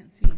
Can't see.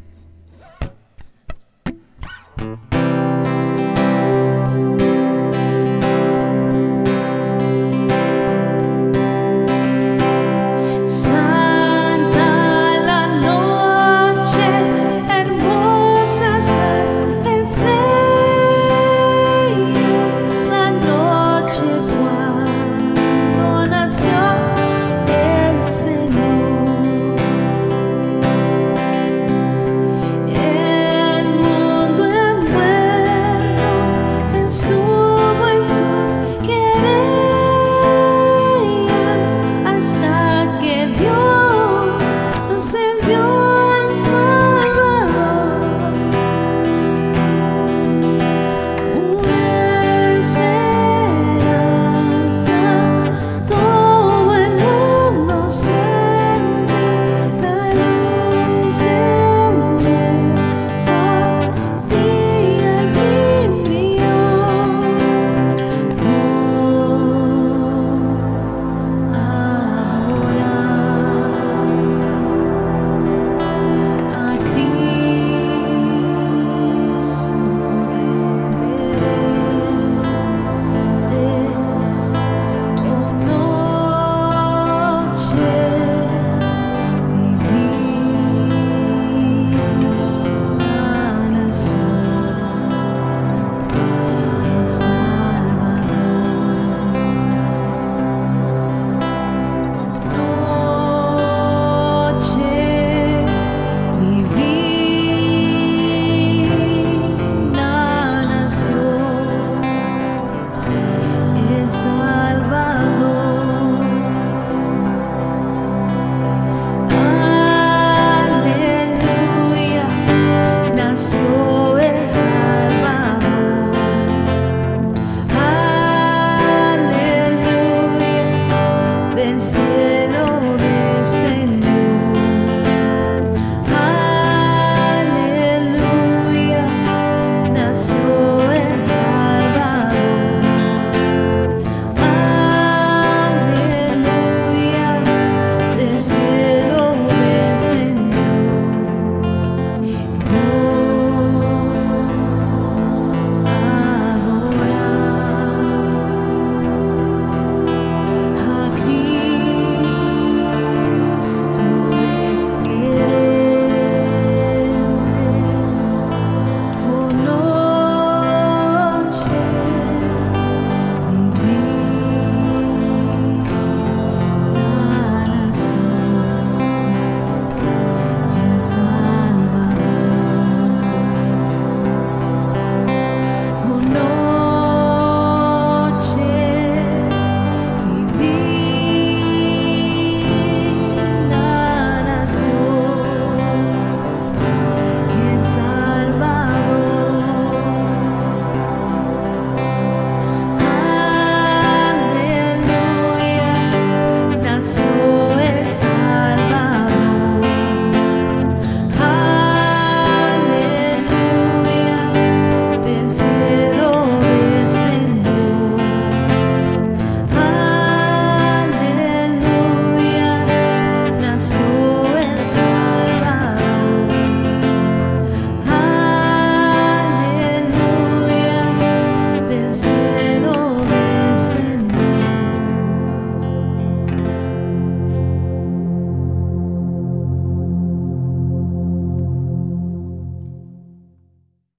slow.